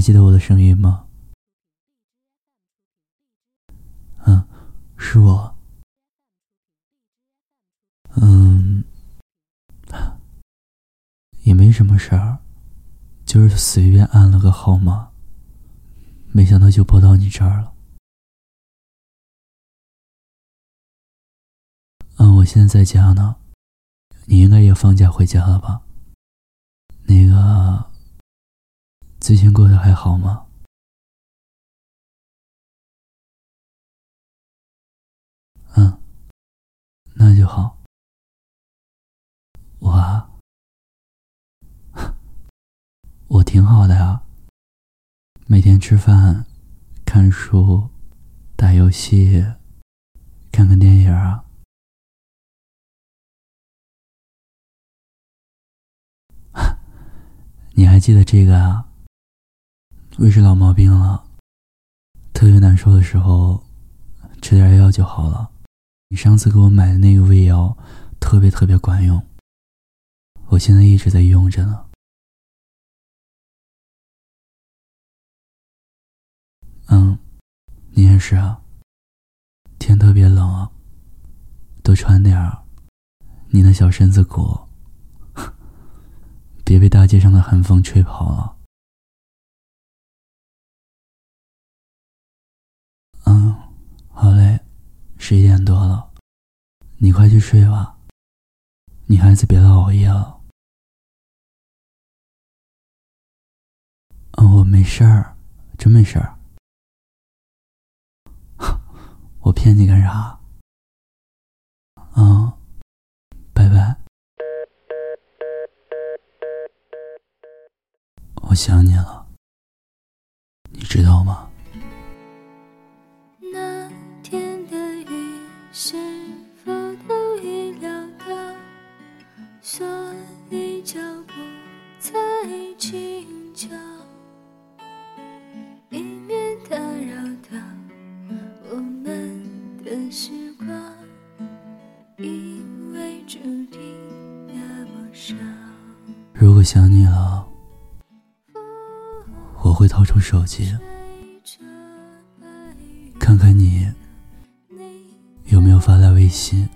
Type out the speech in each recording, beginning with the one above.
还记得我的声音吗？嗯，是我。嗯，也没什么事儿，就是随便按了个号码，没想到就拨到你这儿了。嗯，我现在在家呢，你应该也放假回家了吧？那个，最近过得还好吗？嗯，那就好。我啊，我挺好的呀，每天吃饭、看书、打游戏、看看电影啊。你还记得这个啊？胃是老毛病了，特别难受的时候，吃点药就好了。你上次给我买的那个胃药，特别特别管用，我现在一直在用着呢。嗯，你也是啊。天特别冷啊，多穿点儿。你那小身子骨。别被大街上的寒风吹跑了。嗯，好嘞，十一点多了，你快去睡吧。女孩子别老熬夜了。嗯，我没事儿，真没事儿。我骗你干啥？嗯，拜拜。我想你了，我想你了。我会掏出手机，看看你有没有发来微信。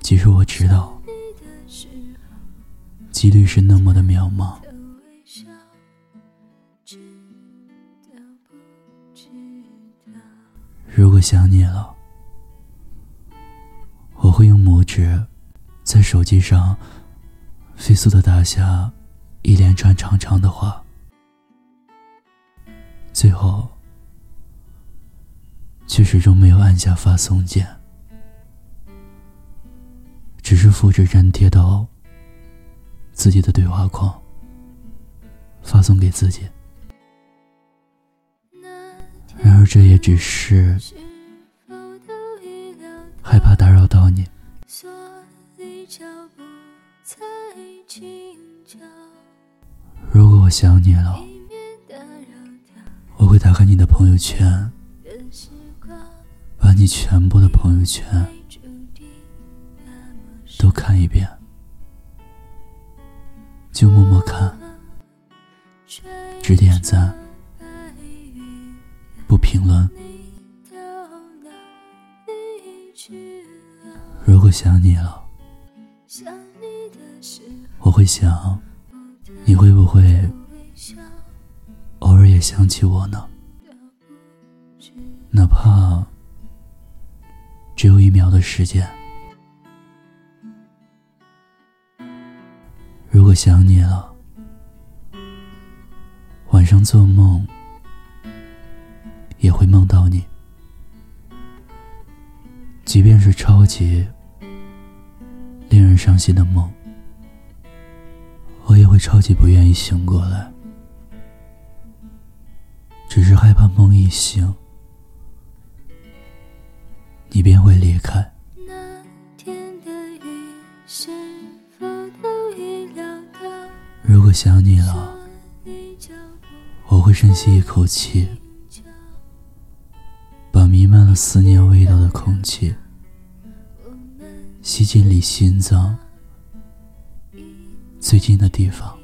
即使我知道几率是那么的渺茫，如果想你了，我会用拇指在手机上飞速的打下。一连串长长的话，最后却始终没有按下发送键，只是复制粘贴到自己的对话框，发送给自己。然而，这也只是害怕打扰到你。我想你了，我会打开你的朋友圈，把你全部的朋友圈都看一遍，就默默看，只点赞，不评论。如果想你了，我会想。你会不会偶尔也想起我呢？哪怕只有一秒的时间。如果想你了，晚上做梦也会梦到你，即便是超级令人伤心的梦。会超级不愿意醒过来，只是害怕梦一醒，你便会离开。如果想你了，我会深吸一口气，把弥漫了思念味道的空气吸进你心脏。最近的地方。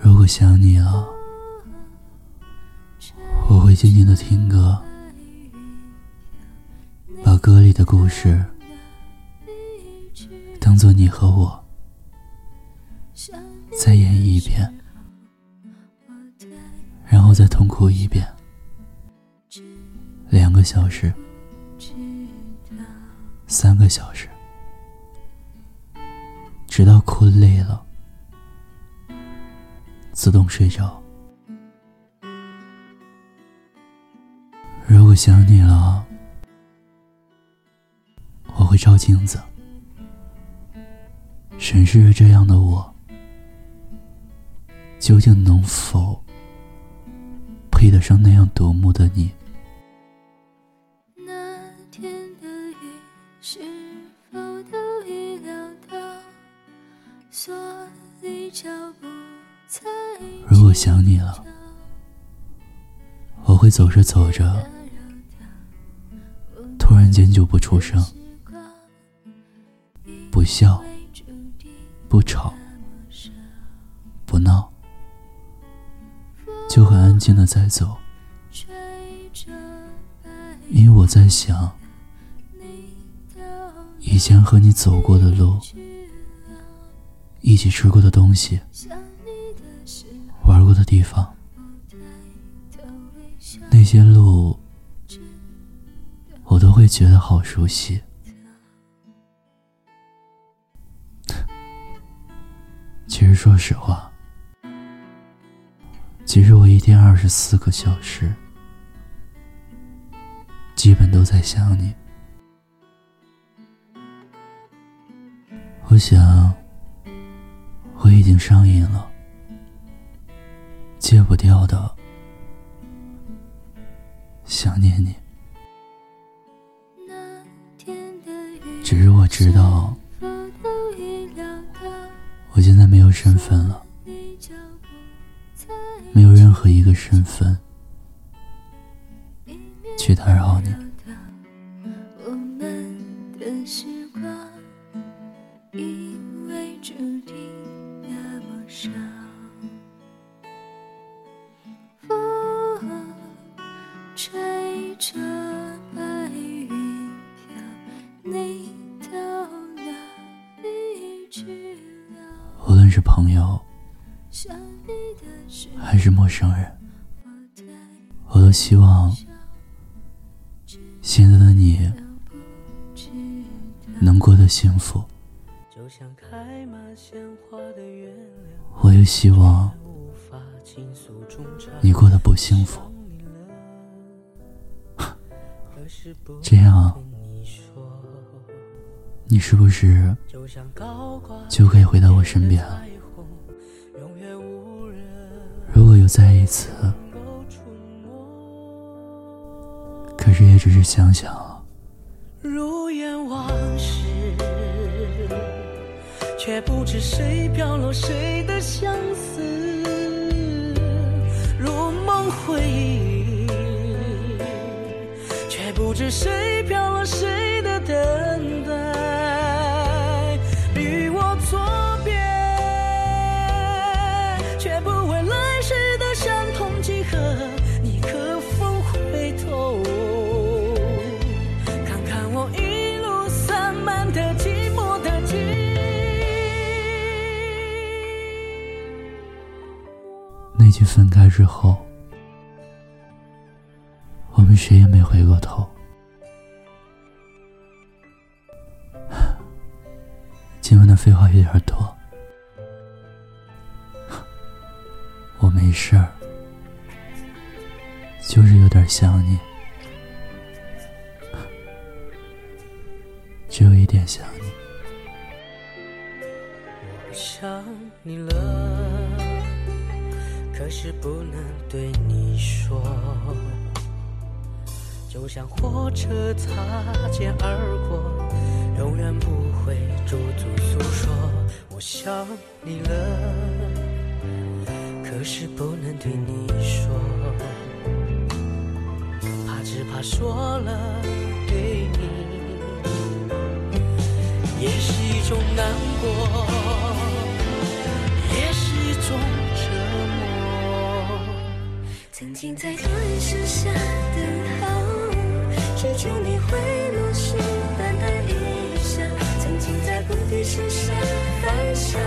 如果想你了我会静静的听歌把歌里的故事当做你和我再演绎一遍然后再痛哭一遍两个小时三个小时。直到哭累了。自动睡着。如果想你了，我会照镜子，审视着这样的我，究竟能否配得上那样夺目的你？走着走着，突然间就不出声，不笑，不吵，不闹，就很安静的在走，因为我在想，以前和你走过的路，一起吃过的东西。玩过的地方，些路，我都会觉得好熟悉。其实，说实话，其实我一天二十四个小时，基本都在想你。我想，我已经上瘾了。戒不掉的，想念你。只是我知道，我现在没有身份了，没有任何一个身份去打扰你。论是朋友，还是陌生人，我都希望现在的你能过得幸福。我也希望你过得不幸福。这样，你是不是就可以回到我身边了？如果有再一次，可是也只是想想。如烟往事，却不知谁飘落谁的相思；如梦回忆。却不知谁分开之后，我们谁也没回过头。今晚的废话有点多，我没事儿，就是有点想你，只有一点想你。我想你了，可是不能对你说，就像火车擦肩而过。永远不会驻足诉说，我想你了，可是不能对你说，怕只怕说了对你也是一种难过，也是一种曾经在大雨时下等候，追求你会落时淡淡一笑。曾经在不敌时下放手。